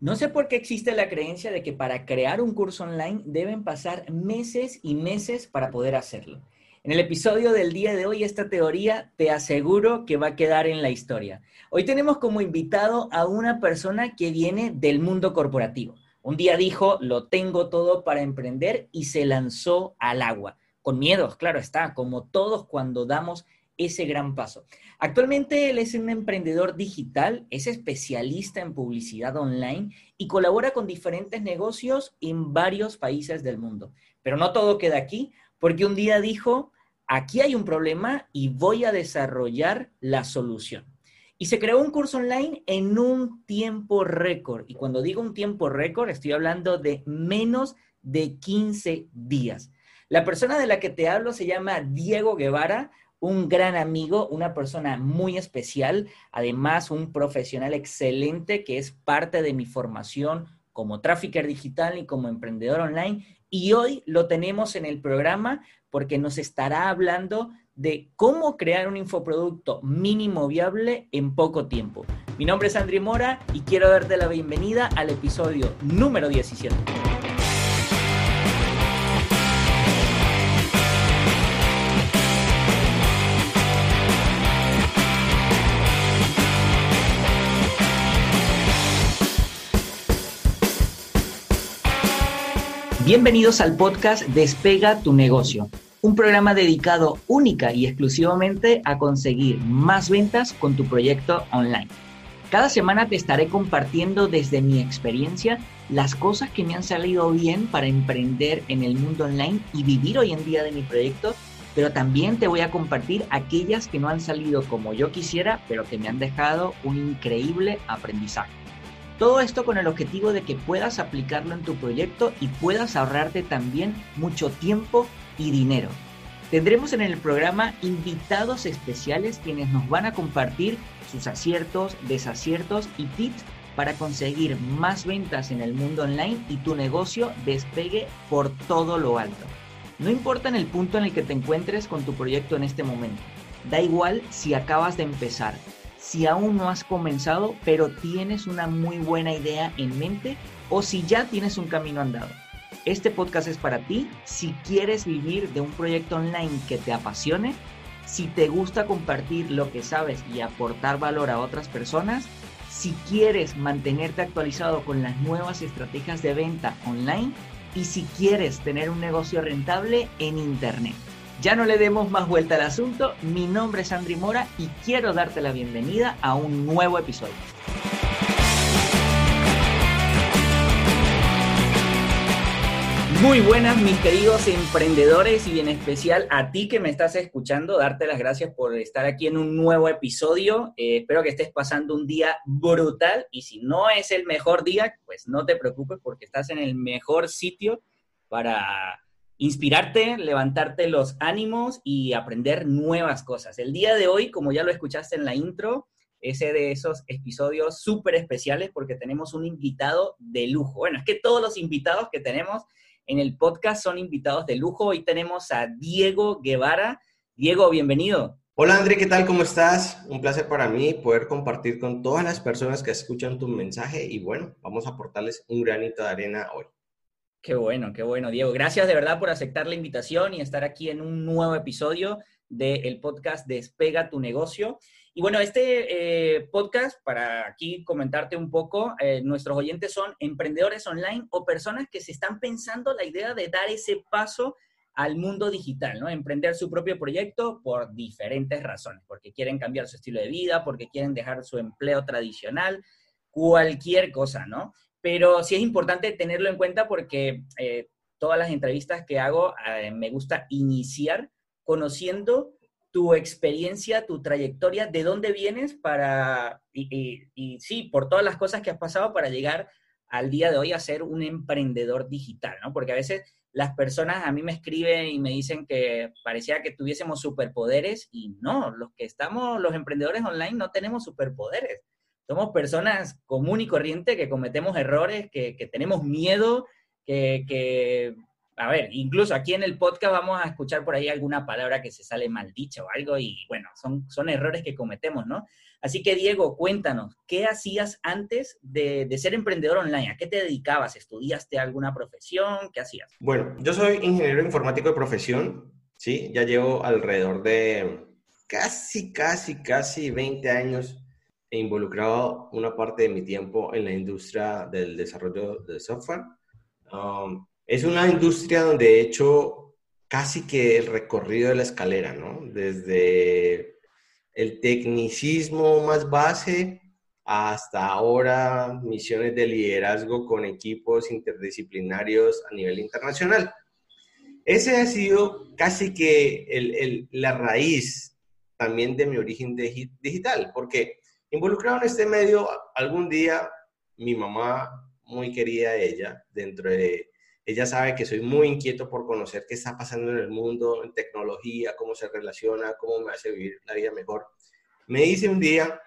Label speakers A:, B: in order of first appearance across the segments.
A: No sé por qué existe la creencia de que para crear un curso online deben pasar meses y meses para poder hacerlo. En el episodio del día de hoy, esta teoría te aseguro que va a quedar en la historia. Hoy tenemos como invitado a una persona que viene del mundo corporativo. Un día dijo, lo tengo todo para emprender y se lanzó al agua. Con miedos, claro está, como todos cuando damos ese gran paso. Actualmente él es un emprendedor digital, es especialista en publicidad online y colabora con diferentes negocios en varios países del mundo. Pero no todo queda aquí, porque un día dijo, aquí hay un problema y voy a desarrollar la solución. Y se creó un curso online en un tiempo récord. Y cuando digo un tiempo récord, estoy hablando de menos de 15 días. La persona de la que te hablo se llama Diego Guevara, un gran amigo, una persona muy especial, además un profesional excelente que es parte de mi formación como trafficker digital y como emprendedor online. Y hoy lo tenemos en el programa porque nos estará hablando de cómo crear un infoproducto mínimo viable en poco tiempo. Mi nombre es Andri Mora y quiero darte la bienvenida al episodio número 17. Bienvenidos al podcast Despega tu negocio, un programa dedicado única y exclusivamente a conseguir más ventas con tu proyecto online. Cada semana te estaré compartiendo desde mi experiencia las cosas que me han salido bien para emprender en el mundo online y vivir hoy en día de mi proyecto, pero también te voy a compartir aquellas que no han salido como yo quisiera, pero que me han dejado un increíble aprendizaje. Todo esto con el objetivo de que puedas aplicarlo en tu proyecto y puedas ahorrarte también mucho tiempo y dinero. Tendremos en el programa invitados especiales quienes nos van a compartir sus aciertos, desaciertos y tips para conseguir más ventas en el mundo online y tu negocio despegue por todo lo alto. No importa en el punto en el que te encuentres con tu proyecto en este momento. Da igual si acabas de empezar, si aún no has comenzado, pero tienes una muy buena idea en mente o si ya tienes un camino andado. Este podcast es para ti si quieres vivir de un proyecto online que te apasione, si te gusta compartir lo que sabes y aportar valor a otras personas, si quieres mantenerte actualizado con las nuevas estrategias de venta online y si quieres tener un negocio rentable en Internet. Ya no le demos más vuelta al asunto, mi nombre es Andri Mora y quiero darte la bienvenida a un nuevo episodio. Muy buenas mis queridos emprendedores y en especial a ti que me estás escuchando, darte las gracias por estar aquí en un nuevo episodio. Eh, espero que estés pasando un día brutal y si no es el mejor día, pues no te preocupes porque estás en el mejor sitio para inspirarte, levantarte los ánimos y aprender nuevas cosas. El día de hoy, como ya lo escuchaste en la intro, ese de esos episodios súper especiales porque tenemos un invitado de lujo. Bueno, es que todos los invitados que tenemos en el podcast son invitados de lujo. Hoy tenemos a Diego Guevara. Diego, bienvenido.
B: Hola André, ¿qué tal? ¿Cómo estás? Un placer para mí poder compartir con todas las personas que escuchan tu mensaje y bueno, vamos a aportarles un granito de arena hoy.
A: Qué bueno, qué bueno, Diego. Gracias de verdad por aceptar la invitación y estar aquí en un nuevo episodio del podcast Despega tu negocio. Y bueno, este eh, podcast, para aquí comentarte un poco, eh, nuestros oyentes son emprendedores online o personas que se están pensando la idea de dar ese paso al mundo digital, ¿no? Emprender su propio proyecto por diferentes razones, porque quieren cambiar su estilo de vida, porque quieren dejar su empleo tradicional, cualquier cosa, ¿no? Pero sí es importante tenerlo en cuenta porque eh, todas las entrevistas que hago eh, me gusta iniciar conociendo tu experiencia, tu trayectoria, de dónde vienes para, y, sí, por todas las cosas que has pasado para llegar al día de hoy a ser un emprendedor digital, ¿no? Porque a veces las personas a mí me escriben y me dicen que parecía que tuviésemos superpoderes y no, los que estamos, los emprendedores online no tenemos superpoderes somos personas común y corriente que cometemos errores, que, tenemos miedo, que, a ver, incluso aquí en el podcast vamos a escuchar por ahí alguna palabra que se sale mal dicha o algo y bueno, son, son errores que cometemos, ¿no? Así que Diego, cuéntanos, ¿qué hacías antes de, de, ser emprendedor online? ¿A qué te dedicabas? ¿Estudiaste alguna profesión? ¿Qué hacías?
B: Bueno, yo soy ingeniero informático de profesión, ¿sí? Ya llevo alrededor de casi, casi, casi 20 años he involucrado una parte de mi tiempo en la industria del desarrollo de software. Um, es una industria donde he hecho casi que el recorrido de la escalera, ¿no? Desde el tecnicismo más base hasta ahora misiones de liderazgo con equipos interdisciplinarios a nivel internacional. Ese ha sido casi que el, la raíz también de mi origen digital, porque involucrado en este medio, algún día mi mamá, muy querida ella, dentro de ella sabe que soy muy inquieto por conocer qué está pasando en el mundo, en tecnología, cómo se relaciona, cómo me hace vivir la vida mejor. Me dice un día,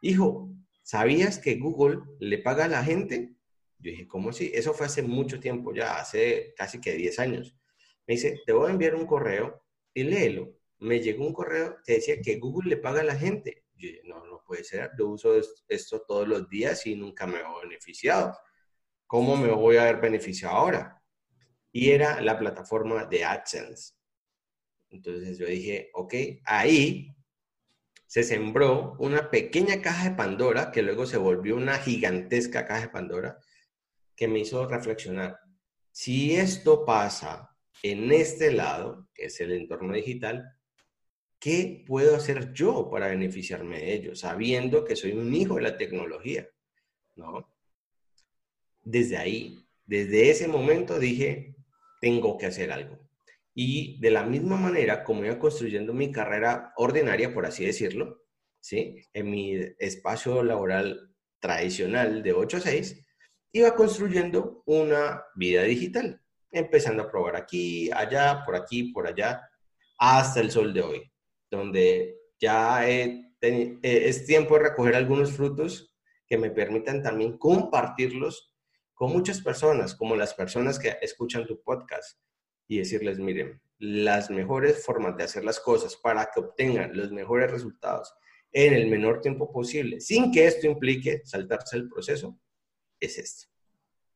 B: hijo, ¿sabías que Google le paga a la gente? Yo dije, ¿cómo así? Eso fue hace mucho tiempo, ya hace casi que 10 años. Me dice, te voy a enviar un correo y léelo. Me llegó un correo que decía que Google le paga a la gente. No puede ser. Yo uso esto todos los días y nunca me he beneficiado. ¿Cómo me voy a haber beneficiado ahora? y era la plataforma de AdSense. Entonces yo dije, ok, ahí se sembró una pequeña caja de Pandora que luego se volvió una gigantesca caja de Pandora que me hizo reflexionar. Si esto pasa en este lado, que es el entorno digital, ¿qué puedo hacer yo para beneficiarme de ello? Sabiendo que soy un hijo de la tecnología, ¿no? Desde ahí, desde ese momento dije, tengo que hacer algo. Y de la misma manera, como iba construyendo mi carrera ordinaria, por así decirlo, ¿sí? en mi espacio laboral tradicional de 8 a 6, iba construyendo una vida digital, empezando a probar aquí, allá, por aquí, por allá, hasta el sol de hoy, donde ya es tiempo de recoger algunos frutos que me permitan también compartirlos con muchas personas, como las personas que escuchan tu podcast, y decirles, miren, las mejores formas de hacer las cosas para que obtengan los mejores resultados en el menor tiempo posible, sin que esto implique saltarse el proceso, es esto.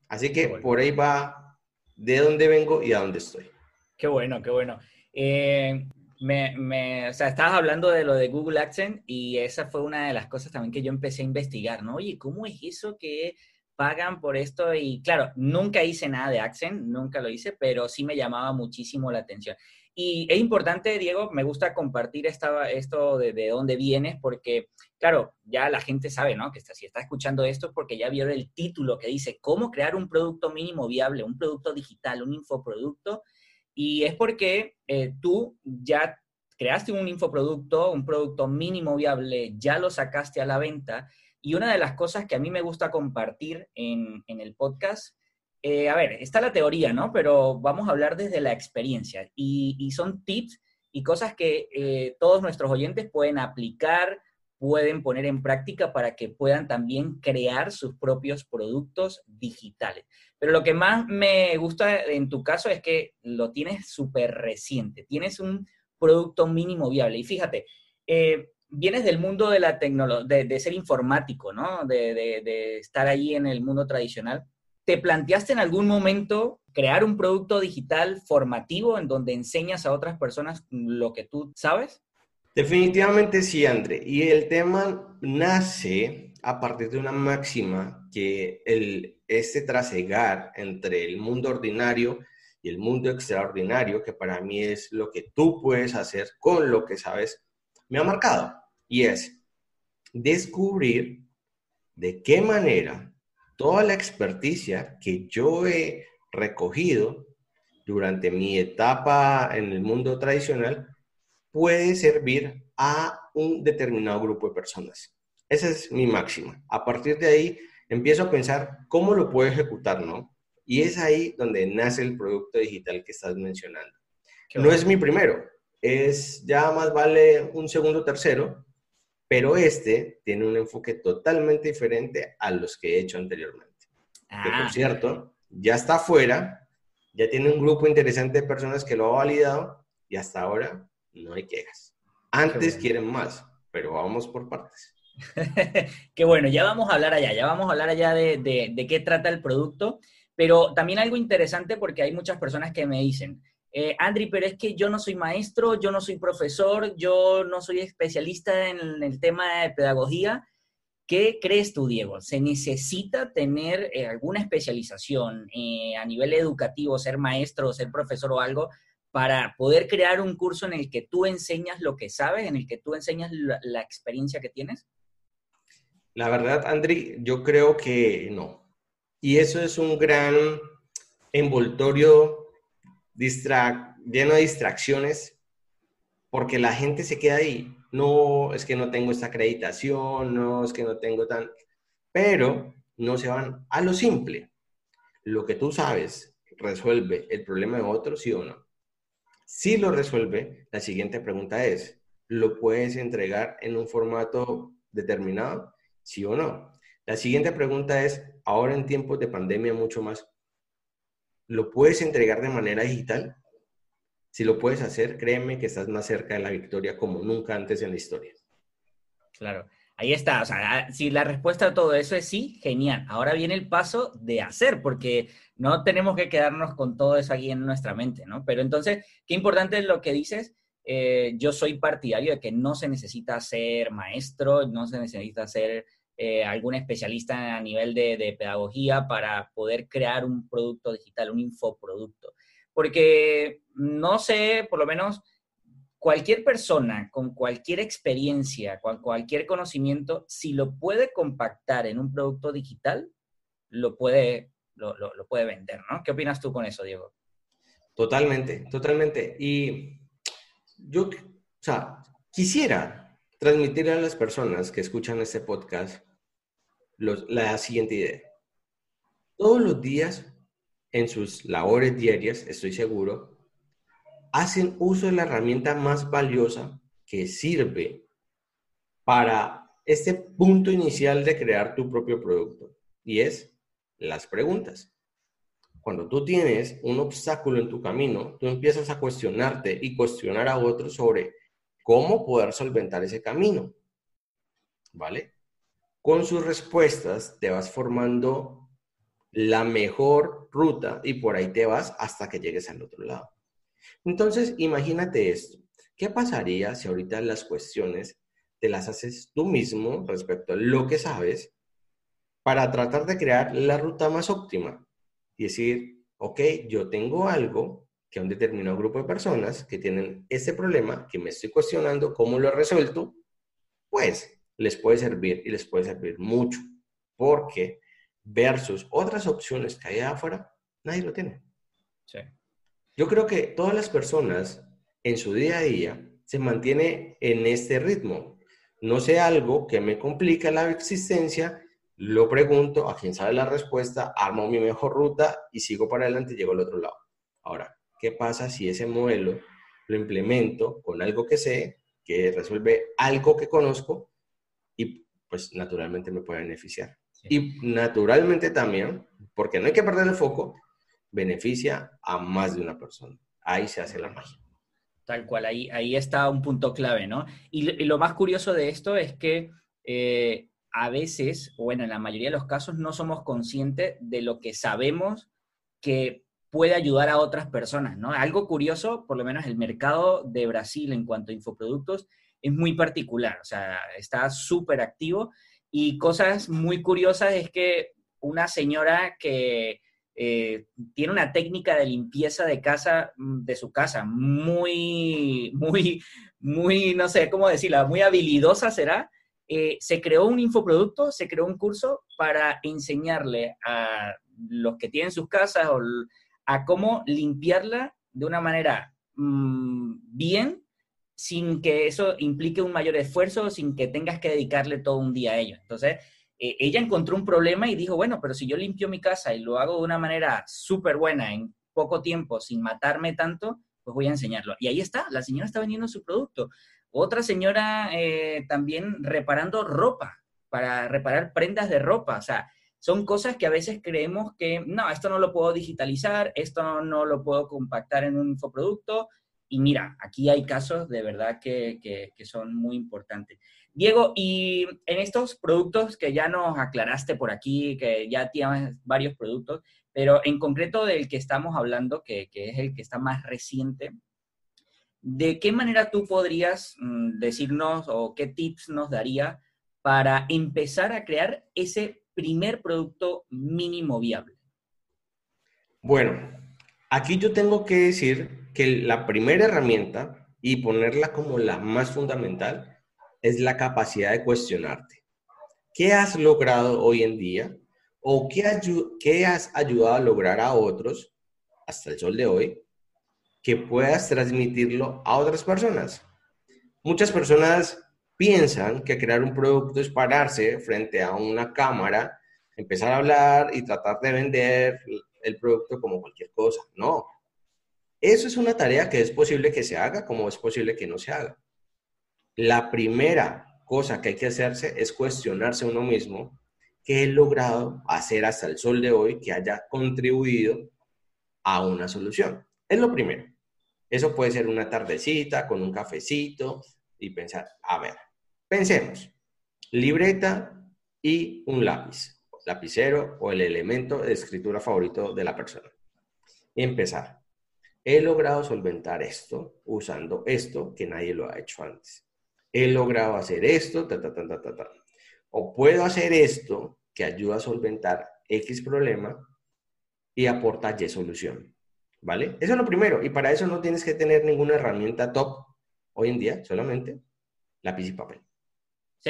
B: Así que por ahí va de dónde vengo y a dónde estoy.
A: Qué bueno, qué bueno. Eh, me, me, o sea, estabas hablando de lo de Google AdSense y esa fue una de las cosas también que yo empecé a investigar, ¿no? Oye, ¿cómo es eso que pagan por esto y claro, nunca hice nada de Accent, nunca lo hice, pero sí me llamaba muchísimo la atención. Y es importante, Diego, me gusta compartir esta, esto de, de, dónde vienes, porque, claro, ya la gente sabe, ¿no? Que está, si está escuchando esto es porque ya vio el título que dice cómo crear un producto mínimo viable, un producto digital, un infoproducto. Y es porque eh, tú ya creaste un infoproducto, un producto mínimo viable, ya lo sacaste a la venta y una de las cosas que a mí me gusta compartir en, el podcast, eh, a ver, está la teoría, ¿no? Pero vamos a hablar desde la experiencia. Y, son tips y cosas que eh, todos nuestros oyentes pueden aplicar, pueden poner en práctica para que puedan también crear sus propios productos digitales. Pero lo que más me gusta en tu caso es que lo tienes súper reciente, tienes un producto mínimo viable. Y fíjate, eh, vienes del mundo de la tecnología, de, ser informático, ¿no? De, estar ahí en el mundo tradicional. ¿Te planteaste en algún momento crear un producto digital formativo en donde enseñas a otras personas lo que tú sabes?
B: Definitivamente sí, André. Y el tema nace a partir de una máxima que este trasegar entre el mundo ordinario y el mundo extraordinario, que para mí es lo que tú puedes hacer con lo que sabes, me ha marcado y es descubrir de qué manera toda la experticia que yo he recogido durante mi etapa en el mundo tradicional puede servir a un determinado grupo de personas. Esa es mi máxima. A partir de ahí empiezo a pensar cómo lo puedo ejecutar, ¿no? Y es ahí donde nace el producto digital que estás mencionando. no es mi primero, es ya más vale un segundo, tercero, pero este tiene un enfoque totalmente diferente a los que he hecho anteriormente. Que por ah. cierto, ya está afuera ya tiene un grupo interesante de personas que lo ha validado y hasta ahora no hay quejas. Antes quieren más, pero vamos por partes.
A: Qué bueno, ya vamos a hablar allá, ya vamos a hablar allá de, de, qué trata el producto, pero también algo interesante porque hay muchas personas que me dicen, eh, Andri, pero es que yo no soy maestro, yo no soy profesor, yo no soy especialista en el tema de pedagogía. ¿Qué crees tú, Diego? ¿Se necesita tener eh, alguna especialización eh, a nivel educativo, ser maestro, ser profesor o algo, para poder crear un curso en el que tú enseñas lo que sabes, en el que tú enseñas la, experiencia que tienes?
B: La verdad, Andri, yo creo que no. Y eso es un gran envoltorio lleno de distracciones porque la gente se queda ahí. No, es que no tengo esta acreditación, no, es que no tengo tan... Pero no se van a lo simple. Lo que tú sabes resuelve el problema de otro, sí o no. Si lo resuelve, la siguiente pregunta es, ¿lo puedes entregar en un formato determinado? Sí o no. La siguiente pregunta es, ahora en tiempos de pandemia mucho más, ¿lo puedes entregar de manera digital? Si lo puedes hacer, créeme que estás más cerca de la victoria como nunca antes en la historia.
A: Claro, ahí está. O sea, si la respuesta a todo eso es sí, genial. Ahora viene el paso de hacer, porque no tenemos que quedarnos con todo eso aquí en nuestra mente, ¿no? Pero entonces, qué importante es lo que dices. Eh, yo soy partidario de que no se necesita ser maestro, no se necesita ser eh, algún especialista a nivel de, de, pedagogía para poder crear un producto digital, un infoproducto. Porque no sé, por lo menos cualquier persona con cualquier experiencia, con cualquier conocimiento, si lo puede compactar en un producto digital, lo puede, lo, lo, puede vender, ¿no? ¿Qué opinas tú con eso, Diego?
B: Totalmente, totalmente. Y yo, o sea, quisiera transmitirle a las personas que escuchan este podcast la siguiente idea. Todos los días en sus labores diarias, estoy seguro, hacen uso de la herramienta más valiosa que sirve para este punto inicial de crear tu propio producto y es las preguntas. Cuando tú tienes un obstáculo en tu camino, tú empiezas a cuestionarte y cuestionar a otros sobre cómo poder solventar ese camino. ¿Vale? Con sus respuestas te vas formando la mejor ruta y por ahí te vas hasta que llegues al otro lado. Entonces, imagínate esto. ¿Qué pasaría si ahorita las cuestiones te las haces tú mismo respecto a lo que sabes para tratar de crear la ruta más óptima? Y decir, ok, yo tengo algo que a un determinado grupo de personas que tienen este problema, que me estoy cuestionando cómo lo he resuelto, pues les puede servir y les puede servir mucho. Porque versus otras opciones que hay afuera, nadie lo tiene. Yo creo que todas las personas en su día a día se mantiene en este ritmo. No sé algo que me complica la existencia, lo pregunto a quien sabe la respuesta, armo mi mejor ruta y sigo para adelante y llego al otro lado. Ahora, ¿qué pasa si ese modelo lo implemento con algo que sé, que resuelve algo que conozco y pues naturalmente me puede beneficiar? Y naturalmente también, porque no hay que perder el foco, beneficia a más de una persona. Ahí se hace la magia.
A: Tal cual, ahí, ahí está un punto clave, ¿no? Y, lo más curioso de esto es que eh, a veces, bueno, en la mayoría de los casos, no somos conscientes de lo que sabemos que puede ayudar a otras personas, ¿no? Algo curioso, por lo menos el mercado de Brasil en cuanto a infoproductos es muy particular, o sea, está súper activo y cosas muy curiosas es que una señora que eh, tiene una técnica de limpieza de casa, mm, de su casa, muy, muy, muy, no sé cómo decirla, muy habilidosa será, eh, se creó un infoproducto, se creó un curso para enseñarle a los que tienen sus casas a cómo limpiarla de una manera mm, bien sin que eso implique un mayor esfuerzo, sin que tengas que dedicarle todo un día a ello. Entonces, eh, ella encontró un problema y dijo, bueno, pero si yo limpio mi casa y lo hago de una manera súper buena, en poco tiempo, sin matarme tanto, pues voy a enseñarlo. Y ahí está, la señora está vendiendo su producto. Otra señora eh, también reparando ropa, para reparar prendas de ropa. O sea, son cosas que a veces creemos que, no, esto no lo puedo digitalizar, esto no, lo puedo compactar en un infoproducto. Y mira, aquí hay casos de verdad que, que son muy importantes. Diego, y en estos productos que ya nos aclaraste por aquí, que ya tienes varios productos, pero en concreto del que estamos hablando, que, es el que está más reciente, ¿de qué manera tú podrías mm, decirnos o qué tips nos daría para empezar a crear ese primer producto mínimo viable?
B: Bueno, aquí yo tengo que decir que la primera herramienta y ponerla como la más fundamental es la capacidad de cuestionarte. ¿Qué has logrado hoy en día? ¿O qué, has ayudado a lograr a otros hasta el sol de hoy que puedas transmitirlo a otras personas? Muchas personas piensan que crear un producto es pararse frente a una cámara, empezar a hablar y tratar de vender el producto como cualquier cosa. No. Eso es una tarea que es posible que se haga como es posible que no se haga. La primera cosa que hay que hacerse es cuestionarse uno mismo qué he logrado hacer hasta el sol de hoy que haya contribuido a una solución. Es lo primero. Eso puede ser una tardecita con un cafecito y pensar, a ver, pensemos, libreta y un lápiz, lapicero o el elemento de escritura favorito de la persona. Y empezar. He logrado solventar esto usando esto que nadie lo ha hecho antes he logrado hacer esto, ta, ta, ta, ta, O puedo hacer esto que ayuda a solventar X problema y aporta Y solución. ¿Vale? Eso es lo primero. Y para eso no tienes que tener ninguna herramienta top hoy en día, solamente lápiz y papel.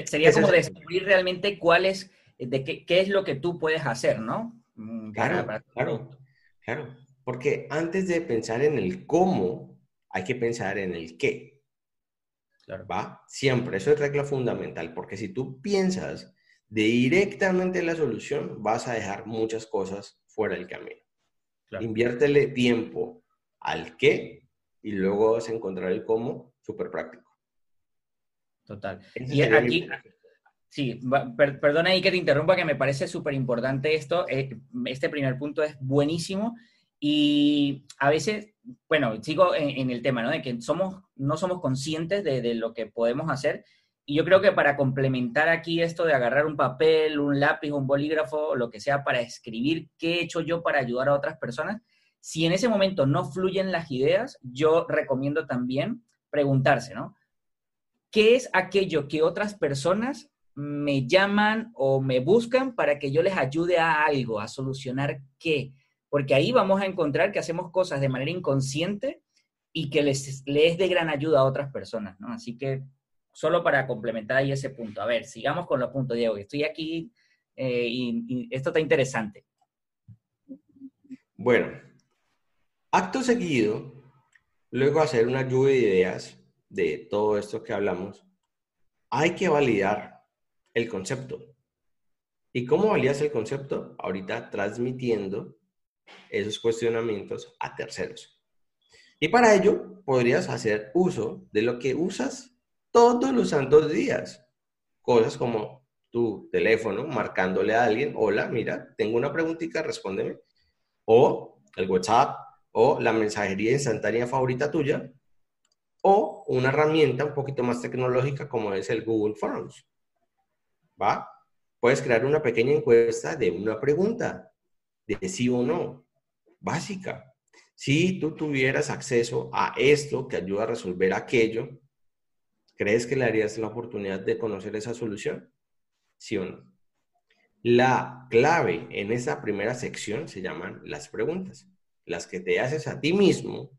A: Sería como descubrir realmente cuál es, de qué, qué, es lo que tú puedes hacer, ¿no?
B: Mm, claro, claro, claro. Porque antes de pensar en el cómo, hay que pensar en el qué. ¿Va? Siempre, eso es regla fundamental, porque si tú piensas directamente en la solución, vas a dejar muchas cosas fuera del camino. Inviértele tiempo al qué y luego vas a encontrar el cómo súper práctico.
A: Total. y aquí, sí, perdona ahí que te interrumpa, que me parece súper importante esto. Eh, este primer punto es buenísimo y a veces, bueno, sigo en, el tema, ¿no? De que somos, no somos conscientes de, lo que podemos hacer. Y yo creo que para complementar aquí esto de agarrar un papel, un lápiz, un bolígrafo, lo que sea, para escribir qué he hecho yo para ayudar a otras personas, si en ese momento no fluyen las ideas, yo recomiendo también preguntarse, ¿no? ¿Qué es aquello que otras personas me llaman o me buscan para que yo les ayude a algo, a solucionar qué? porque ahí vamos a encontrar que hacemos cosas de manera inconsciente y que les, es de gran ayuda a otras personas, ¿no? Así que solo para complementar ahí ese punto. A ver, sigamos con los puntos, Diego. Estoy aquí eh, y, esto está interesante.
B: Bueno, acto seguido, luego hacer una lluvia de ideas de todo esto que hablamos, hay que validar el concepto. ¿Y cómo validas el concepto? Ahorita transmitiendo esos cuestionamientos a terceros. Y para ello podrías hacer uso de lo que usas todos los santos días. Cosas como tu teléfono marcándole a alguien, hola, mira, tengo una preguntita, respóndeme. O el WhatsApp, o la mensajería instantánea favorita tuya, o una herramienta un poquito más tecnológica como es el Google Forms. ¿Va? Puedes crear una pequeña encuesta de una pregunta, de sí o no básica. Si tú tuvieras acceso a esto que ayuda a resolver aquello, ¿crees que le darías la oportunidad de conocer esa solución? ¿Sí o no? La clave en esa primera sección se llaman las preguntas, las que te haces a ti mismo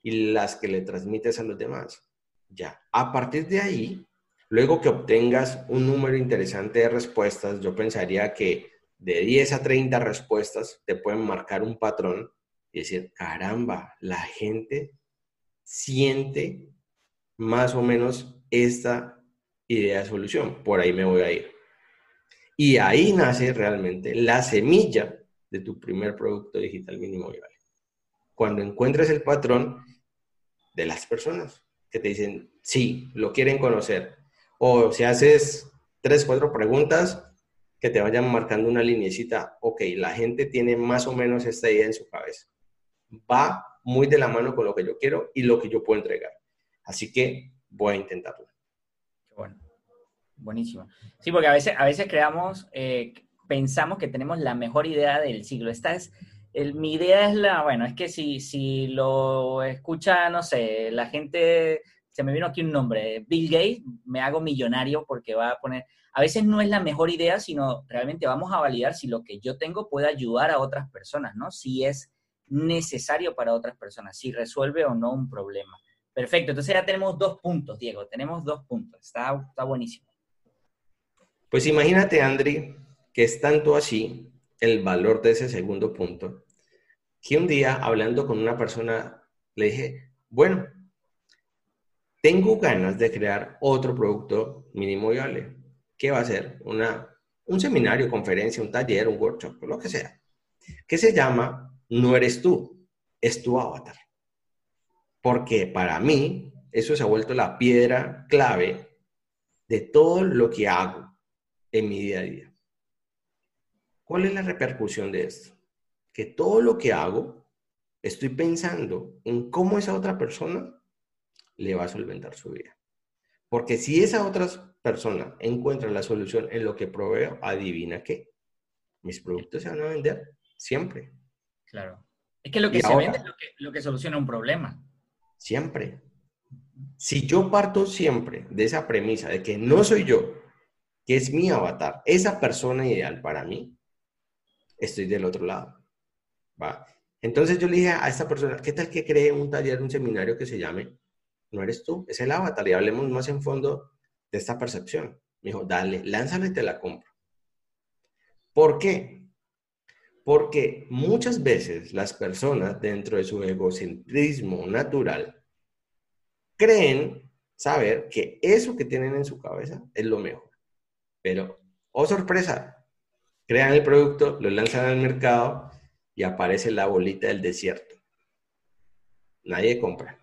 B: y las que le transmites a los demás. Ya, a partir de ahí, luego que obtengas un número interesante de respuestas, yo pensaría que de 10 a 30 respuestas te pueden marcar un patrón y decir, caramba, la gente siente más o menos esta idea de solución, por ahí me voy a ir. Y ahí nace realmente la semilla de tu primer producto digital mínimo viable. Cuando encuentres el patrón de las personas que te dicen, sí, lo quieren conocer. O si haces tres, cuatro preguntas, que te vayan marcando una linecita, ok, la gente tiene más o menos esta idea en su cabeza. Va muy de la mano con lo que yo quiero y lo que yo puedo entregar. Así que voy a intentarlo.
A: Bueno, buenísimo. Sí, porque a veces, a veces creamos, eh, pensamos que tenemos la mejor idea del siglo. Esta es, el, mi idea es la, bueno, es que si, si lo escucha, no sé, la gente, se me vino aquí un nombre, Bill Gates, me hago millonario porque va a poner, a veces no es la mejor idea, sino realmente vamos a validar si lo que yo tengo puede ayudar a otras personas, ¿no? Si es necesario para otras personas, si resuelve o no un problema. Perfecto, entonces ya tenemos dos puntos, Diego, tenemos dos puntos, está, está buenísimo.
B: Pues imagínate, Andri, que es tanto así el valor de ese segundo punto, que un día hablando con una persona le dije, bueno, tengo ganas de crear otro producto mínimo viable. ¿Qué va a ser? Una, un seminario, conferencia, un taller, un workshop, lo que sea, que se llama No eres tú, es tu avatar. Porque para mí eso se ha vuelto la piedra clave de todo lo que hago en mi día a día. ¿Cuál es la repercusión de esto? Que todo lo que hago, estoy pensando en cómo esa otra persona le va a solventar su vida. Porque si esa otra persona encuentra la solución en lo que proveo, adivina qué. Mis productos se van a vender siempre.
A: Claro. Es que lo que se vende es lo que, lo que soluciona un problema.
B: Siempre. Si yo parto siempre de esa premisa de que no soy yo, que es mi avatar, esa persona ideal para mí, estoy del otro lado. ¿va? Entonces yo le dije a esta persona, ¿qué tal que cree un taller, un seminario que se llame No eres tú, es el avatar y hablemos más en fondo de esta percepción? Me dijo, dale, lánzale y te la compro. ¿Por qué? Porque muchas veces las personas dentro de su egocentrismo natural creen saber que eso que tienen en su cabeza es lo mejor. Pero, oh sorpresa, crean el producto, lo lanzan al mercado y aparece la bolita del desierto. Nadie compra.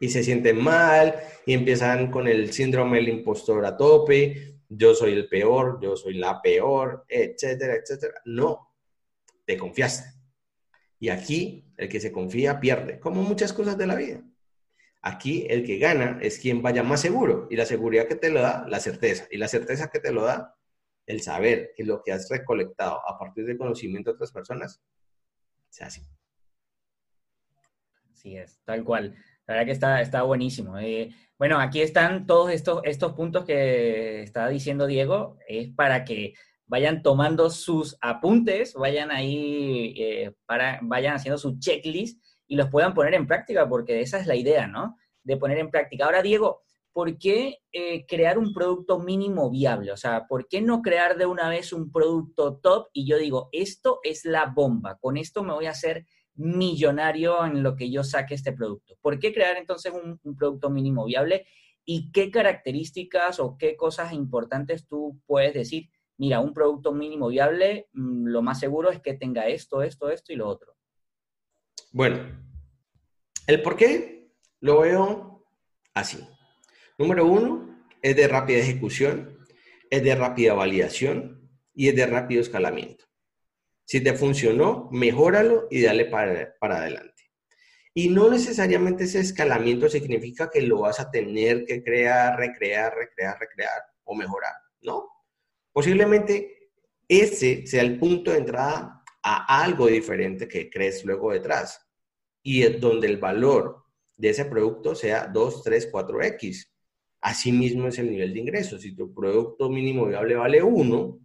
B: Y se sienten mal y empiezan con el síndrome del impostor a tope, yo soy el peor, yo soy la peor, etcétera, etcétera. No, te confiaste. Y aquí el que se confía pierde, como muchas cosas de la vida. Aquí el que gana es quien vaya más seguro y la seguridad que te lo da, la certeza. Y la certeza que te lo da, el saber que lo que has recolectado a partir del conocimiento de otras personas, sea así.
A: Así es, tal cual. La verdad que está, está buenísimo. Eh, bueno, aquí están todos estos, estos puntos que está diciendo Diego. Es para que vayan tomando sus apuntes, vayan ahí, eh, para, vayan haciendo su checklist y los puedan poner en práctica, porque esa es la idea, ¿no? De poner en práctica. Ahora, Diego, ¿por qué eh, crear un producto mínimo viable? O sea, ¿por qué no crear de una vez un producto top y yo digo, esto es la bomba, con esto me voy a hacer millonario en lo que yo saque este producto? ¿Por qué crear entonces un, un producto mínimo viable? ¿Y qué características o qué cosas importantes tú puedes decir? Mira, un producto mínimo viable, mm, lo más seguro es que tenga esto, esto, esto y lo otro.
B: Bueno, el por qué lo veo así. Número uno, es de rápida ejecución, es de rápida validación y es de rápido escalamiento. Si te funcionó, mejóralo y dale para, para adelante. Y no necesariamente ese escalamiento significa que lo vas a tener que crear, recrear, recrear, recrear o mejorar. No. Posiblemente ese sea el punto de entrada a algo diferente que crees luego detrás y donde el valor de ese producto sea 2, 3, 4x. Asimismo es el nivel de ingresos. Si tu producto mínimo viable vale 1,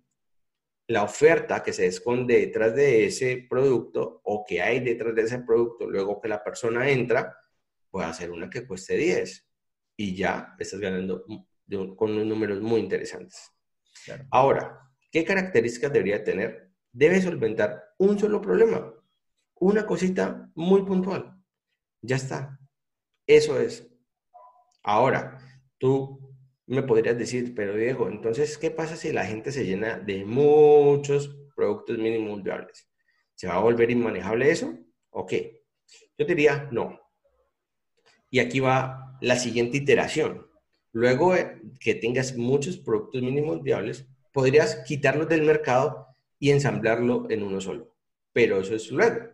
B: la oferta que se esconde detrás de ese producto o que hay detrás de ese producto luego que la persona entra, puede ser una que cueste 10 y ya estás ganando con unos números muy interesantes. Ahora, ¿qué características debería tener? Debe solventar un solo problema una cosita muy puntual. Ya está. Eso es. Ahora, tú me podrías decir, pero Diego, entonces, ¿qué pasa si la gente se llena de muchos productos mínimos viables? ¿Se va a volver inmanejable eso? ¿O qué? Yo diría, no. Y aquí va la siguiente iteración. Luego que tengas muchos productos mínimos viables, podrías quitarlos del mercado y ensamblarlo en uno solo. Pero eso es luego.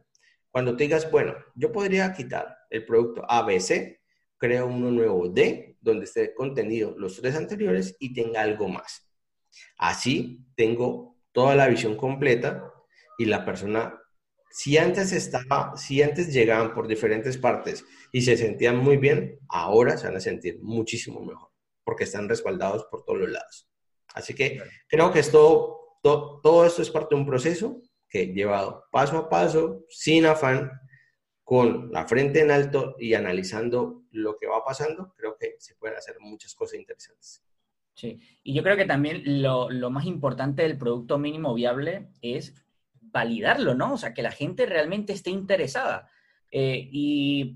B: Cuando te digas, bueno, yo podría quitar el producto ABC, creo uno nuevo D, donde esté contenido los tres anteriores y tenga algo más. Así tengo toda la visión completa y la persona, si antes estaba, si antes llegaban por diferentes partes y se sentían muy bien, ahora se van a sentir muchísimo mejor, porque están respaldados por todos los lados. Así que creo que esto, todo, todo esto es parte de un proceso que llevado paso a paso, sin afán, con la frente en alto y analizando lo que va pasando, creo que se pueden hacer muchas cosas interesantes.
A: Sí, y yo creo que también lo, lo más importante del producto mínimo viable es validarlo, ¿no? O sea, que la gente realmente esté interesada. Eh, y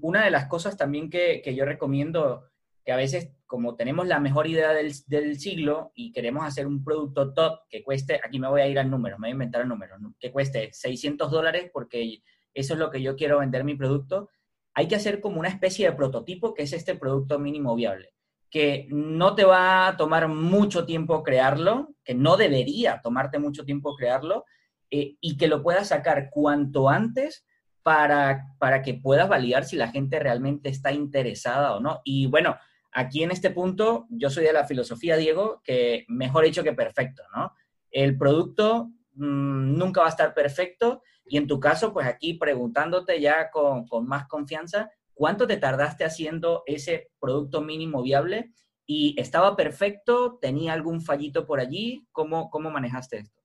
A: una de las cosas también que, que, yo recomiendo, que a veces como tenemos la mejor idea del, del, siglo y queremos hacer un producto top que cueste, aquí me voy a ir al número, me voy a inventar el número, que cueste 600 dólares porque eso es lo que yo quiero vender mi producto, hay que hacer como una especie de prototipo que es este producto mínimo viable, que no te va a tomar mucho tiempo crearlo, que no debería tomarte mucho tiempo crearlo, eh, y que lo puedas sacar cuanto antes para, para que puedas validar si la gente realmente está interesada o no. Y bueno, aquí en este punto yo soy de la filosofía, Diego, que mejor hecho que perfecto, ¿no? El producto mmm, nunca va a estar perfecto y en tu caso, pues aquí preguntándote ya con, con más confianza, ¿cuánto te tardaste haciendo ese producto mínimo viable? ¿Y estaba perfecto? ¿Tenía algún fallito por allí? ¿Cómo, cómo manejaste esto?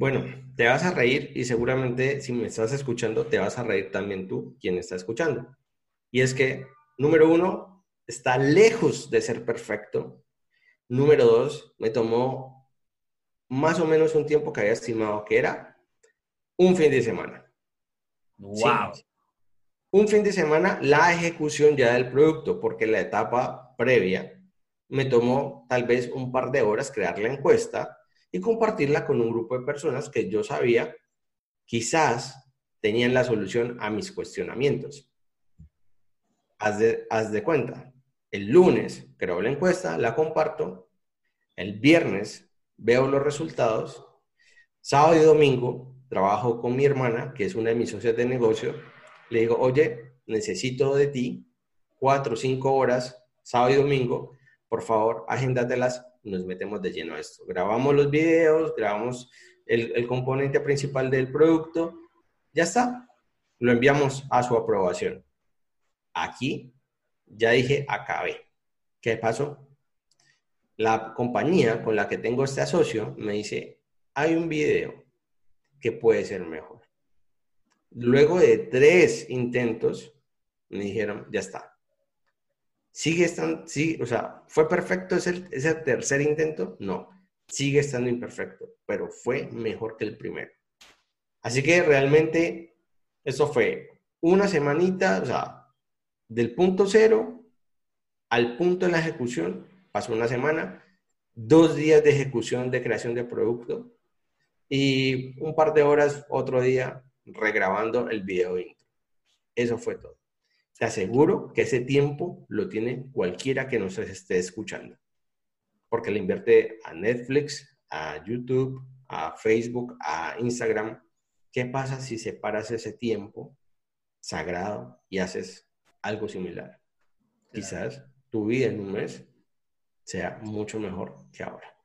B: Bueno, te vas a reír y seguramente si me estás escuchando, te vas a reír también tú, quien está escuchando. Y es que, número uno, está lejos de ser perfecto. Número dos, me tomó más o menos un tiempo que había estimado que era un fin de semana.
A: ¡Wow!
B: Sí. Un fin de semana la ejecución ya del producto, porque la etapa previa me tomó tal vez un par de horas crear la encuesta y compartirla con un grupo de personas que yo sabía quizás tenían la solución a mis cuestionamientos. Haz de, haz de cuenta, el lunes creo la encuesta, la comparto, el viernes veo los resultados, sábado y domingo trabajo con mi hermana, que es una de mis socias de negocio, le digo, oye, necesito de ti cuatro o cinco horas, sábado y domingo, por favor, agéndatelas nos metemos de lleno a esto. Grabamos los videos, grabamos el, componente principal del producto, ya está, lo enviamos a su aprobación. Aquí ya dije, acabé. ¿Qué pasó? La compañía con la que tengo este asocio me dice, hay un video que puede ser mejor. Luego de tres intentos, me dijeron, ya está, ¿Sigue estando, sí, o sea, fue perfecto ese, ese tercer intento? No, sigue estando imperfecto, pero fue mejor que el primero. Así que realmente eso fue una semanita, o sea, del punto cero al punto de la ejecución, pasó una semana, dos días de ejecución de creación de producto y un par de horas otro día regrabando el video intro. Eso fue todo te aseguro que ese tiempo lo tiene cualquiera que nos esté escuchando. Porque le invierte a Netflix, a YouTube, a Facebook, a Instagram. ¿Qué pasa si separas ese tiempo sagrado y haces algo similar? Quizás tu vida en un mes sea mucho mejor que ahora.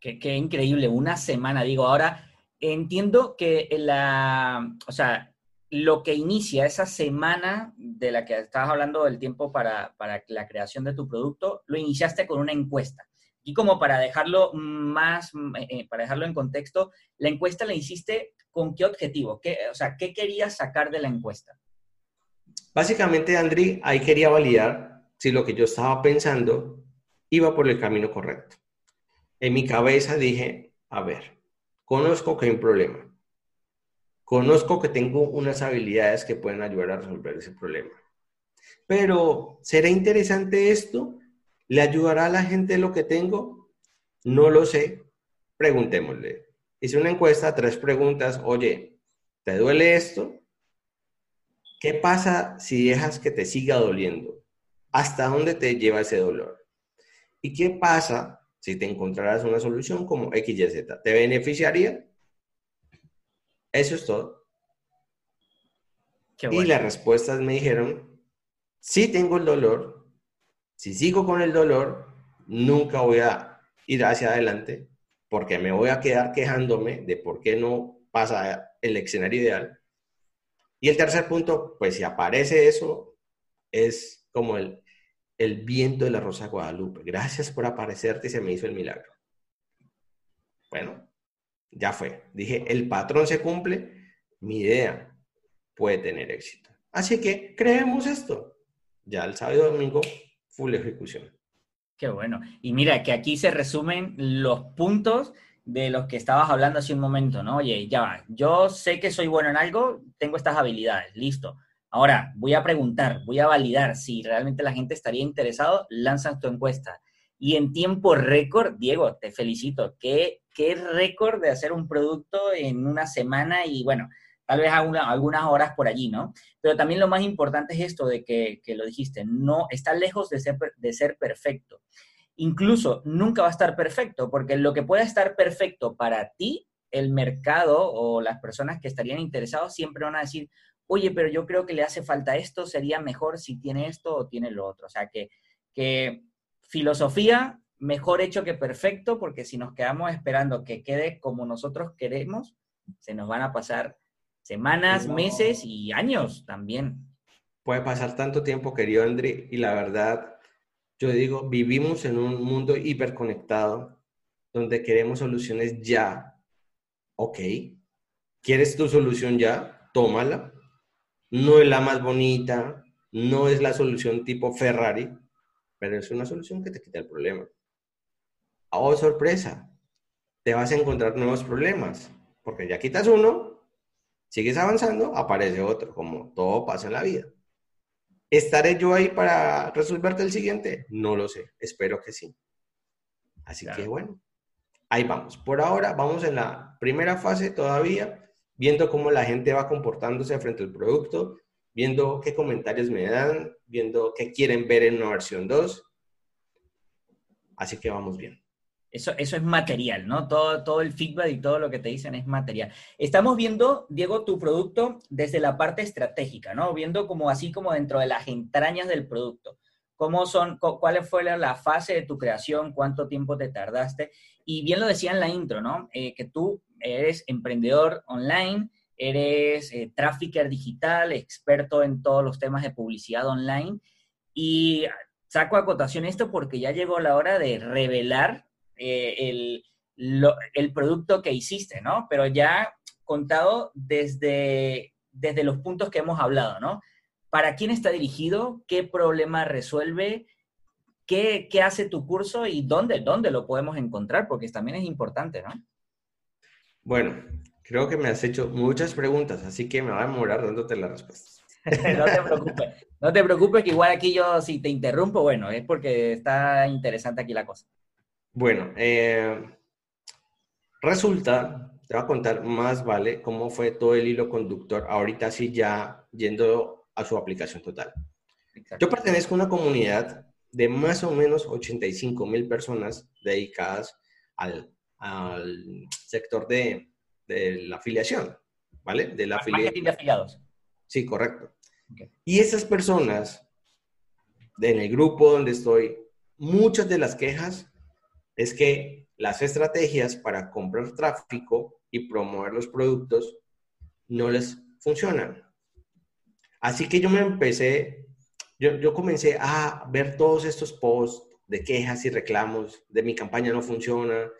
A: Qué, qué, increíble, una semana, digo, ahora entiendo que la, o sea, lo que inicia esa semana de la que estabas hablando del tiempo para, para, la creación de tu producto, lo iniciaste con una encuesta. Y como para dejarlo más, eh, eh, para dejarlo en contexto, la encuesta la hiciste con qué objetivo, ¿Qué, o sea, ¿qué querías sacar de la encuesta?
B: Básicamente, Andri, ahí quería validar si lo que yo estaba pensando iba por el camino correcto. En mi cabeza dije, a ver, conozco que hay un problema Conozco que tengo unas habilidades que pueden ayudar a resolver ese problema. Pero, ¿será interesante esto? ¿Le ayudará a la gente lo que tengo? No lo sé. Preguntémosle. Hice una encuesta, tres preguntas. Oye, ¿te duele esto? ¿Qué pasa si dejas que te siga doliendo? ¿Hasta dónde te lleva ese dolor? ¿Y qué pasa si te encontraras una solución como XYZ. ¿Te beneficiaría? Eso es todo. Y las respuestas me dijeron, si tengo el dolor, si sigo con el dolor, nunca voy a ir hacia adelante porque me voy a quedar quejándome de por qué no pasa el escenario ideal. Y el tercer punto, pues si aparece eso, es como el, el viento de la Rosa Guadalupe. Gracias por aparecerte y se me hizo el milagro. Bueno, ya fue. Dije, el patrón se cumple, mi idea puede tener éxito. Así que creemos esto. Ya el sábado y domingo, full ejecución.
A: Qué bueno. Y mira, que aquí se resumen los puntos de los que estabas hablando hace un momento, ¿no? Oye, ya va, yo sé que soy bueno en algo, tengo estas habilidades, listo. Ahora, voy a preguntar, voy a validar si realmente la gente estaría interesado, lanzas tu encuesta. Y en tiempo récord, Diego, te felicito. ¿Qué, qué récord de hacer un producto en una semana y bueno, tal vez algunas horas por allí, ¿no? Pero también lo más importante es esto de que, lo dijiste, no está lejos de ser, de ser perfecto. Incluso nunca va a estar perfecto, porque lo que pueda estar perfecto para ti, el mercado o las personas que estarían interesados siempre van a decir, oye, pero yo creo que le hace falta esto, sería mejor si tiene esto o tiene lo otro. O sea, que, que filosofía, mejor hecho que perfecto, porque si nos quedamos esperando que quede como nosotros queremos, se nos van a pasar Semanas, meses y años también.
B: Puede pasar tanto tiempo, querido André, y la verdad, yo digo, vivimos en un mundo hiperconectado donde queremos soluciones ya. Ok, ¿quieres tu solución ya? Tómala. No es la más bonita, no es la solución tipo Ferrari, pero es una solución que te quita el problema. Oh, sorpresa, te vas a encontrar nuevos problemas, porque ya quitas uno Sigues avanzando, aparece otro, como todo pasa en la vida. ¿Estaré yo ahí para resolverte el siguiente? No lo sé, espero que sí. Así que bueno, ahí vamos. Por ahora vamos en la primera fase todavía, viendo cómo la gente va comportándose frente al producto, viendo qué comentarios me dan, viendo qué quieren ver en una versión 2. Así que vamos bien.
A: Eso, eso es material, ¿no? Todo, todo el feedback y todo lo que te dicen es material. Estamos viendo, Diego, tu producto desde la parte estratégica, ¿no? Viendo como así como dentro de las entrañas del producto. ¿Cómo son, cuál fue la, fase de tu creación? ¿Cuánto tiempo te tardaste? Y bien lo decía en la intro, ¿no? Eh, que tú eres emprendedor online, eres eh, trafficker digital, experto en todos los temas de publicidad online. Y saco a acotación esto porque ya llegó la hora de revelar eh, el, el, producto que hiciste, ¿no? Pero ya contado desde, desde los puntos que hemos hablado, ¿no? ¿Para quién está dirigido? ¿Qué problema resuelve? ¿Qué, qué hace tu curso y dónde, dónde lo podemos encontrar? Porque también es importante, ¿no?
B: Bueno, creo que me has hecho muchas preguntas, así que me va a demorar dándote las respuestas.
A: no te preocupes, no te preocupes que igual aquí yo si te interrumpo, bueno, es porque está interesante aquí la cosa.
B: Bueno, eh, resulta, te voy a contar más, ¿vale? Cómo fue todo el hilo conductor, ahorita sí ya yendo a su aplicación total. Yo pertenezco a una comunidad de más o menos 85 mil personas dedicadas al, sector de, la afiliación, ¿vale?
A: De la afiliación. de afiliados.
B: Sí, correcto. Y esas personas, en el grupo donde estoy, muchas de las quejas es que las estrategias para comprar tráfico y promover los productos no les funcionan. Así que yo me empecé, yo, comencé a ver todos estos posts de quejas y reclamos, de mi campaña no funciona,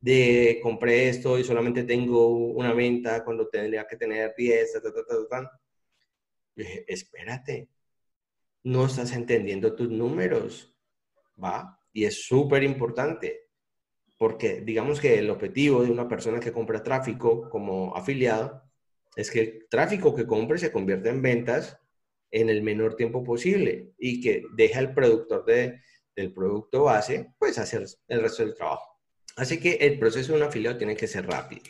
B: de compré esto y solamente tengo una venta cuando tendría que tener 10, dije, espérate, no estás entendiendo tus números, ¿va? Y es súper importante porque digamos que el objetivo de una persona que compra tráfico como afiliado es que el tráfico que compre se convierta en ventas en el menor tiempo posible y que deja al productor de, del producto base pues hacer el resto del trabajo. Así que el proceso de un afiliado tiene que ser rápido.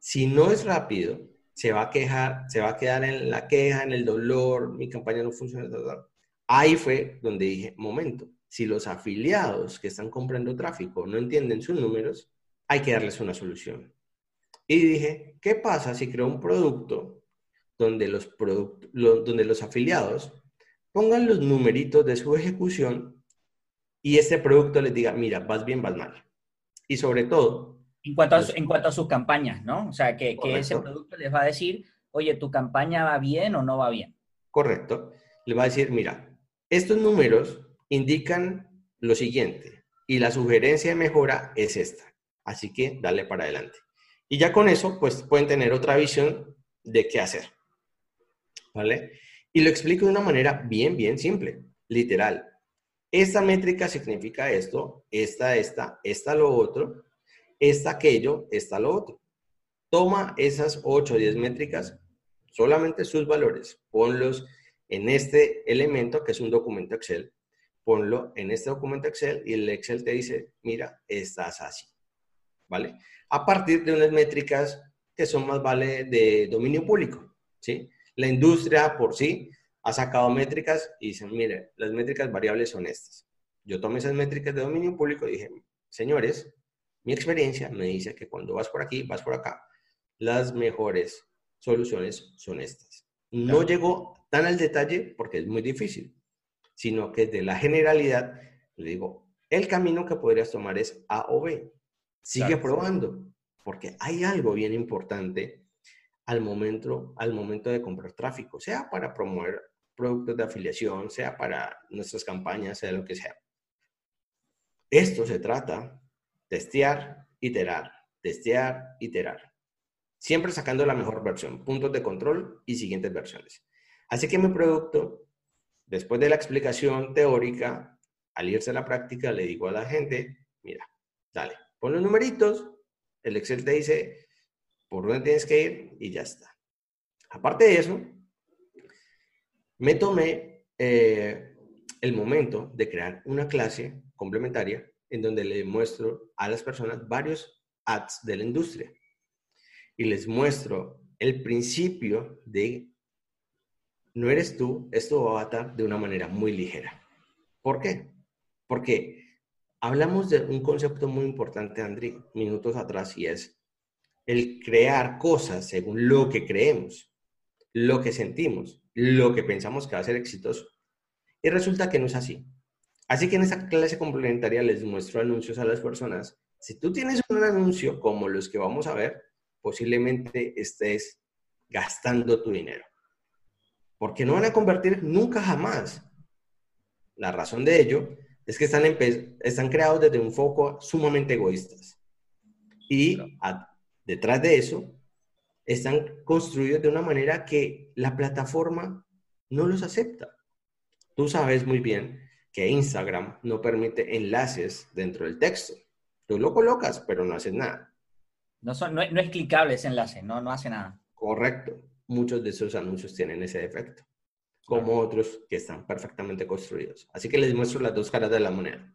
B: Si no es rápido, se va a quejar, se va a quedar en la queja, en el dolor, mi campaña no funciona. Ahí fue donde dije, momento, si los afiliados que están comprando tráfico no entienden sus números, hay que darles una solución. Y dije, ¿qué pasa si creo un producto donde los, donde los afiliados pongan los numeritos de su ejecución y este producto les diga, mira, vas bien, vas mal? Y sobre todo...
A: En cuanto a, en cuanto a sus campañas, ¿no? O sea, que, que ese producto les va a decir, oye, ¿tu campaña va bien o no va bien?
B: Correcto. Le va a decir, mira, estos números indican lo siguiente y la sugerencia de mejora es esta. Así que dale para adelante. Y ya con eso, pues pueden tener otra visión de qué hacer. ¿Vale? Y lo explico de una manera bien, bien simple, literal. Esta métrica significa esto, esta, esta, esta lo otro, esta aquello, esta lo otro. Toma esas 8 o 10 métricas, solamente sus valores, ponlos en este elemento que es un documento Excel, ponlo en este documento Excel y el Excel te dice, mira, estás así, ¿vale? A partir de unas métricas que son más vale de dominio público, ¿sí? La industria por sí ha sacado métricas y dicen, mire, las métricas variables son estas. Yo tomé esas métricas de dominio público y dije, señores, mi experiencia me dice que cuando vas por aquí, vas por acá, las mejores soluciones son estas. No llegó tan al detalle porque es muy difícil, sino que de la generalidad le digo, el camino que podrías tomar es A o B. Sigue probando, porque hay algo bien importante al momento, al momento de comprar tráfico, sea para promover productos de afiliación, sea para nuestras campañas, sea lo que sea. Esto se trata testear, iterar, testear, iterar. Siempre sacando la mejor versión, puntos de control y siguientes versiones. Así que mi producto Después de la explicación teórica, al irse a la práctica, le digo a la gente, mira, dale, pon los numeritos, el Excel te dice por dónde tienes que ir y ya está. Aparte de eso, me tomé eh, el momento de crear una clase complementaria en donde le muestro a las personas varios ads de la industria y les muestro el principio de no eres tú, esto va a avatar de una manera muy ligera. ¿Por qué? Porque hablamos de un concepto muy importante, Andri, minutos atrás, y es el crear cosas según lo que creemos, lo que sentimos, lo que pensamos que va a ser exitoso. Y resulta que no es así. Así que en esta clase complementaria les muestro anuncios a las personas. Si tú tienes un anuncio como los que vamos a ver, posiblemente estés gastando tu dinero porque no van a convertir nunca jamás. La razón de ello es que están, están creados desde un foco sumamente egoístas. Y detrás de eso, están construidos de una manera que la plataforma no los acepta. Tú sabes muy bien que Instagram no permite enlaces dentro del texto. Tú lo colocas, pero no haces nada.
A: No, son, no, es clicable ese enlace, no, no hace nada.
B: Correcto muchos de esos anuncios tienen ese defecto, como otros que están perfectamente construidos. Así que les muestro las dos caras de la moneda.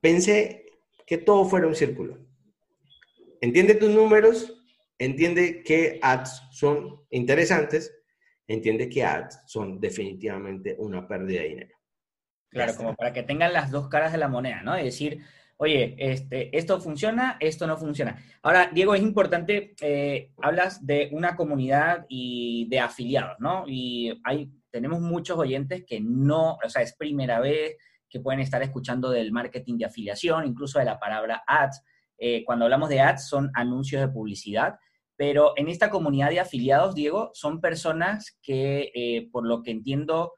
B: Pensé que todo fuera un círculo. Entiende tus números, entiende qué ads son interesantes, entiende que ads son definitivamente una pérdida de dinero.
A: Claro, como para que tengan las dos caras de la moneda, ¿no? Es decir, oye, este, esto funciona, esto no funciona. Ahora, Diego, es importante, eh, hablas de una comunidad y de afiliados, ¿no? Y hay, tenemos muchos oyentes que no, o sea, es primera vez que pueden estar escuchando del marketing de afiliación, incluso de la palabra ads. Eh, cuando hablamos de ads son anuncios de publicidad, pero en esta comunidad de afiliados, Diego, son personas que, eh, por lo que entiendo,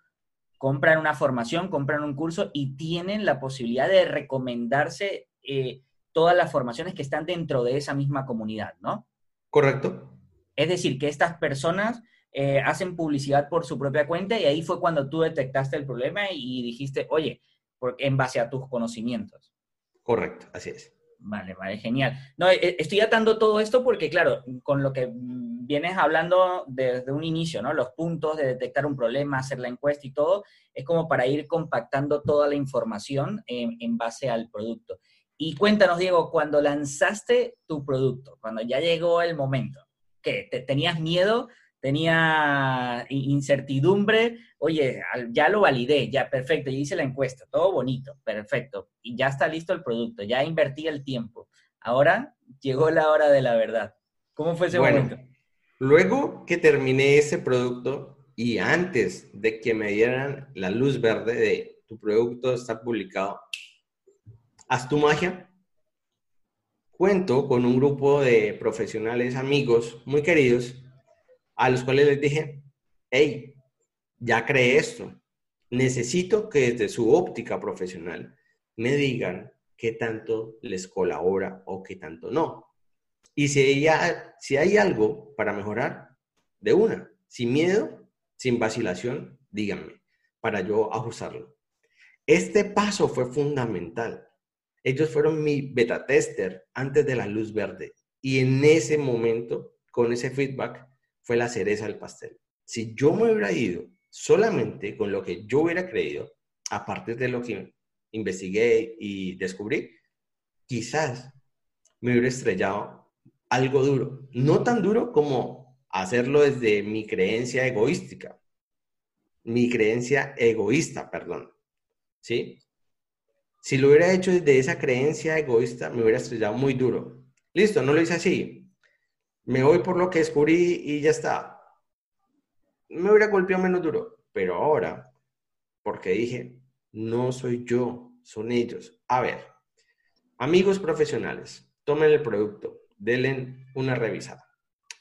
A: compran una formación, compran un curso y tienen la posibilidad de recomendarse eh, todas las formaciones que están dentro de esa misma comunidad, ¿no?
B: Correcto.
A: Es decir, que estas personas eh, hacen publicidad por su propia cuenta y ahí fue cuando tú detectaste el problema y dijiste, oye, en base a tus conocimientos.
B: Correcto, así es.
A: Vale, vale, genial. No, e, estoy atando todo esto porque, claro, con lo que vienes hablando desde un inicio, ¿no? Los puntos de detectar un problema, hacer la encuesta y todo, es como para ir compactando toda la información en, base al producto. Y cuéntanos, Diego, cuando lanzaste tu producto, cuando ya llegó el momento, ¿qué? ¿Te, ¿Tenías miedo tenía incertidumbre, oye, ya lo validé, ya perfecto, ya hice la encuesta, todo bonito, perfecto, y ya está listo el producto, ya invertí el tiempo. Ahora llegó la hora de la verdad. ¿Cómo fue ese momento?
B: Luego que terminé ese producto y antes de que me dieran la luz verde de tu producto está publicado, haz tu magia. Cuento con un grupo de profesionales, amigos muy queridos, a los cuales les dije, hey, ya creé esto. Necesito que desde su óptica profesional me digan qué tanto les colabora o qué tanto no. Y si hay, si hay algo para mejorar, de una, sin miedo, sin vacilación, díganme, para yo ajustarlo. Este paso fue fundamental. Ellos fueron mi beta tester antes de la luz verde. Y en ese momento, con ese feedback, fue la cereza del pastel. Si yo me hubiera ido solamente con lo que yo hubiera creído, a partir de lo que investigué y descubrí, quizás me hubiera estrellado algo duro. No tan duro como hacerlo desde mi creencia egoística. Mi creencia egoísta, perdón. ¿Sí? Si lo hubiera hecho desde esa creencia egoísta, me hubiera estrellado muy duro. Listo, no lo hice así me voy por lo que descubrí y ya está. Me hubiera golpeado menos duro, pero ahora, porque dije, no soy yo, son ellos. A ver, amigos profesionales, tomen el producto, denle una revisada.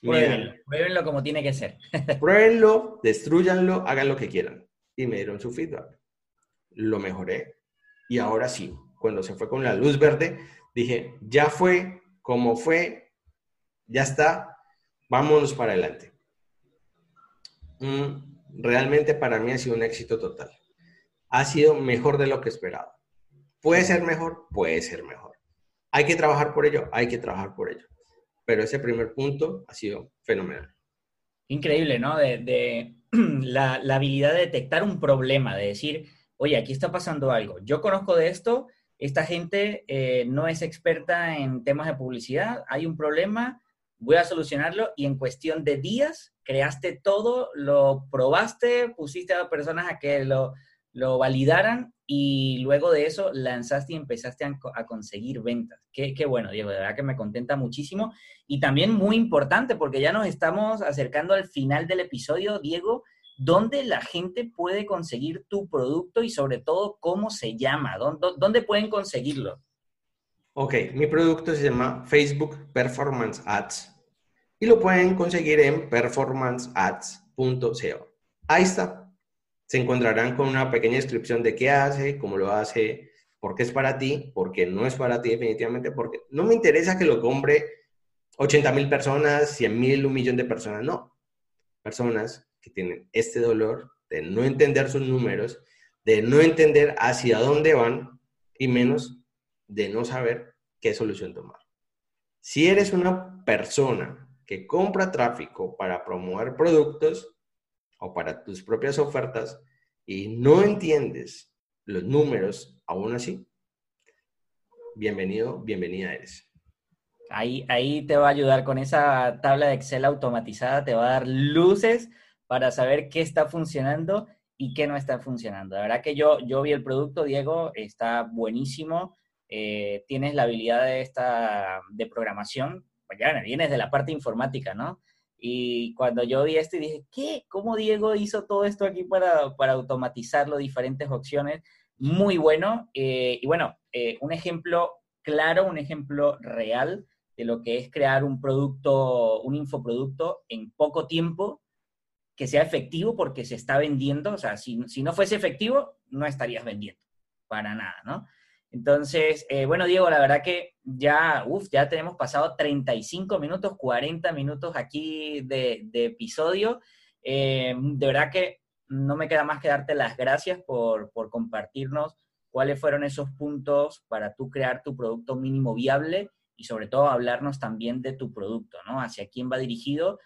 A: Pruébenlo, pruébenlo como tiene que ser.
B: pruébenlo, destruyanlo, hagan lo que quieran. Y me dieron su feedback. Lo mejoré. Y ahora sí, cuando se fue con la luz verde, dije, ya fue como fue, ya está, vámonos para adelante. Mm, realmente para mí ha sido un éxito total. Ha sido mejor de lo que esperaba. ¿Puede ser mejor? Puede ser mejor. ¿Hay que trabajar por ello? Hay que trabajar por ello. Pero ese primer punto ha sido fenomenal.
A: Increíble, ¿no? De, la, habilidad de detectar un problema, de decir, oye, aquí está pasando algo. Yo conozco de esto, esta gente eh, no es experta en temas de publicidad, hay un problema, voy a solucionarlo y en cuestión de días creaste todo, lo probaste, pusiste a personas a que lo, lo validaran y luego de eso lanzaste y empezaste a, conseguir ventas. Qué, bueno, Diego, de verdad que me contenta muchísimo. Y también muy importante, porque ya nos estamos acercando al final del episodio, Diego, ¿dónde la gente puede conseguir tu producto y sobre todo cómo se llama? ¿Dónde, dónde pueden conseguirlo?
B: Ok, mi producto se llama Facebook Performance Ads y lo pueden conseguir en performanceads.co. Ahí está. Se encontrarán con una pequeña descripción de qué hace, cómo lo hace, por qué es para ti, por qué no es para ti definitivamente, porque no me interesa que lo compre 80 mil personas, 100 mil, un millón de personas, no. Personas que tienen este dolor de no entender sus números, de no entender hacia dónde van y menos de no saber qué solución tomar. Si eres una persona que compra tráfico para promover productos o para tus propias ofertas y no entiendes los números aún así, bienvenido, bienvenida eres.
A: Ahí, ahí te va a ayudar con esa tabla de Excel automatizada, te va a dar luces para saber qué está funcionando y qué no está funcionando. La verdad que yo, yo vi el producto, Diego, está buenísimo. Eh, tienes la habilidad de, esta, de programación, pues ya vienes de la parte informática, ¿no? Y cuando yo vi esto y dije, ¿qué? ¿Cómo Diego hizo todo esto aquí para, para automatizarlo, diferentes opciones? Muy bueno. Eh, y bueno, eh, un ejemplo claro, un ejemplo real de lo que es crear un producto, un infoproducto en poco tiempo que sea efectivo porque se está vendiendo. O sea, si, si no fuese efectivo, no estarías vendiendo para nada, ¿no? Entonces, eh, bueno, Diego, la verdad que ya, uf, ya tenemos pasado 35 minutos, 40 minutos aquí de, episodio. Eh, de verdad que no me queda más que darte las gracias por, por compartirnos cuáles fueron esos puntos para tú crear tu producto mínimo viable y sobre todo hablarnos también de tu producto, ¿no? Hacia quién va dirigido.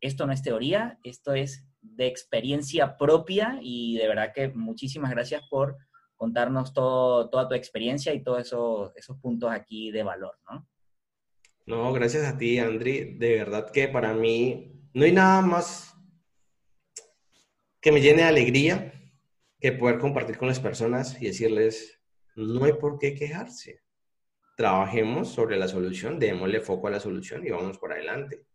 A: Esto no es teoría, esto es de experiencia propia y de verdad que muchísimas gracias por contarnos todo, toda tu experiencia y todos esos, esos puntos aquí de valor, ¿no?
B: No, gracias a ti, Andri. De verdad que para mí no hay nada más que me llene de alegría, que poder compartir con las personas y decirles, no hay por qué quejarse. Trabajemos sobre la solución, démosle foco a la solución y vamos por adelante.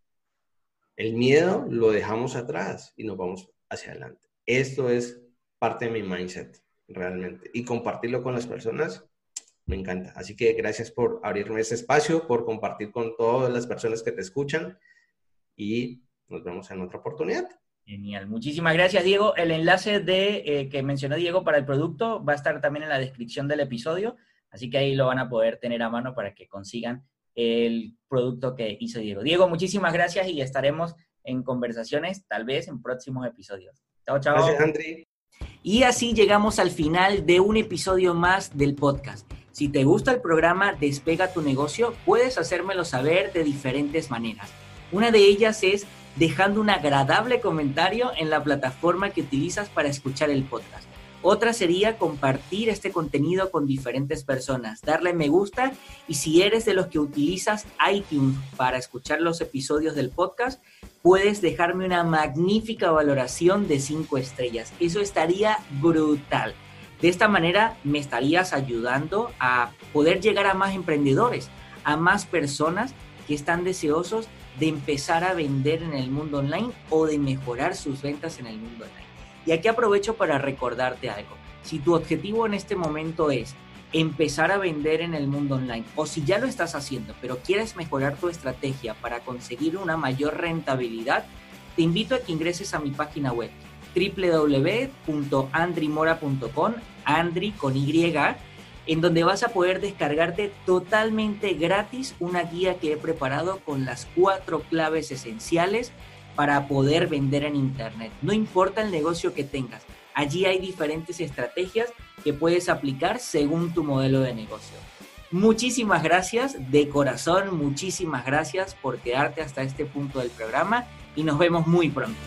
B: El miedo lo dejamos atrás y nos vamos hacia adelante. Esto es parte de mi mindset, realmente. Y compartirlo con las personas me encanta. Así que gracias por abrirme ese espacio, por compartir con todas las personas que te escuchan y nos vemos en otra oportunidad.
A: Genial, muchísimas gracias Diego. El enlace de eh, que mencionó Diego para el producto va a estar también en la descripción del episodio, así que ahí lo van a poder tener a mano para que consigan el producto que hizo Diego. Diego, muchísimas gracias y estaremos en conversaciones, tal vez en próximos episodios. Chao, chao.
B: Gracias, Andri.
A: Y así llegamos al final de un episodio más del podcast. Si te gusta el programa Despega tu negocio, puedes hacérmelo saber de diferentes maneras. Una de ellas es dejando un agradable comentario en la plataforma que utilizas para escuchar el podcast. Otra sería compartir este contenido con diferentes personas, darle me gusta y si eres de los que utilizas iTunes para escuchar los episodios del podcast, puedes dejarme una magnífica valoración de 5 estrellas. Eso estaría brutal. De esta manera me estarías ayudando a poder llegar a más emprendedores, a más personas que están deseosos de empezar a vender en el mundo online o de mejorar sus ventas en el mundo online. Y aquí aprovecho para recordarte algo. Si tu objetivo en este momento es empezar a vender en el mundo online o si ya lo estás haciendo pero quieres mejorar tu estrategia para conseguir una mayor rentabilidad, te invito a que ingreses a mi página web www.andrimora.com, Andri con Y, en donde vas a poder descargarte totalmente gratis una guía que he preparado con las cuatro claves esenciales para poder vender en Internet. No importa el negocio que tengas, allí hay diferentes estrategias que puedes aplicar según tu modelo de negocio. Muchísimas gracias, de corazón, muchísimas gracias por quedarte hasta este punto del programa y nos vemos muy pronto.